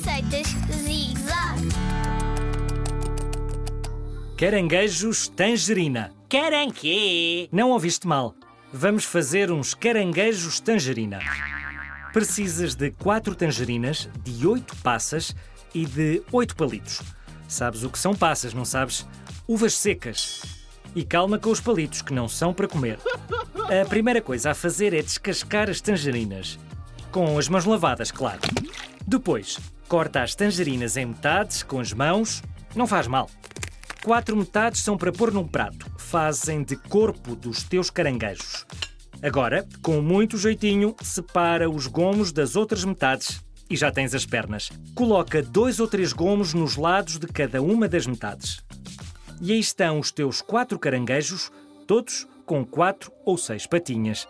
Receitas Zig-Zag. Caranguejos tangerina. Caranquê! Não ouviste mal. Vamos fazer uns caranguejos tangerina. Precisas de 4 tangerinas, de 8 passas e de 8 palitos. Sabes o que são passas, não sabes? Uvas secas. E calma com os palitos, que não são para comer. A primeira coisa a fazer é descascar as tangerinas. Com as mãos lavadas, claro. Depois, corta as tangerinas em metades com as mãos. Não faz mal. Quatro metades são para pôr num prato. Fazem de corpo dos teus caranguejos. Agora, com muito jeitinho, separa os gomos das outras metades e já tens as pernas. Coloca dois ou três gomos nos lados de cada uma das metades. E aí estão os teus quatro caranguejos, todos com quatro ou seis patinhas.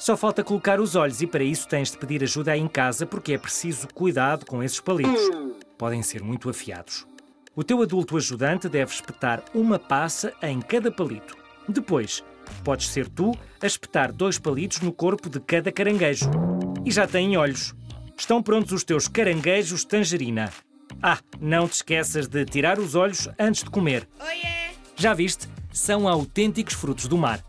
Só falta colocar os olhos e para isso tens de pedir ajuda aí em casa porque é preciso cuidado com esses palitos. Podem ser muito afiados. O teu adulto ajudante deve espetar uma passa em cada palito. Depois, podes ser tu a espetar dois palitos no corpo de cada caranguejo. E já têm olhos. Estão prontos os teus caranguejos tangerina. Ah, não te esqueças de tirar os olhos antes de comer. Oiê! Já viste? São autênticos frutos do mar.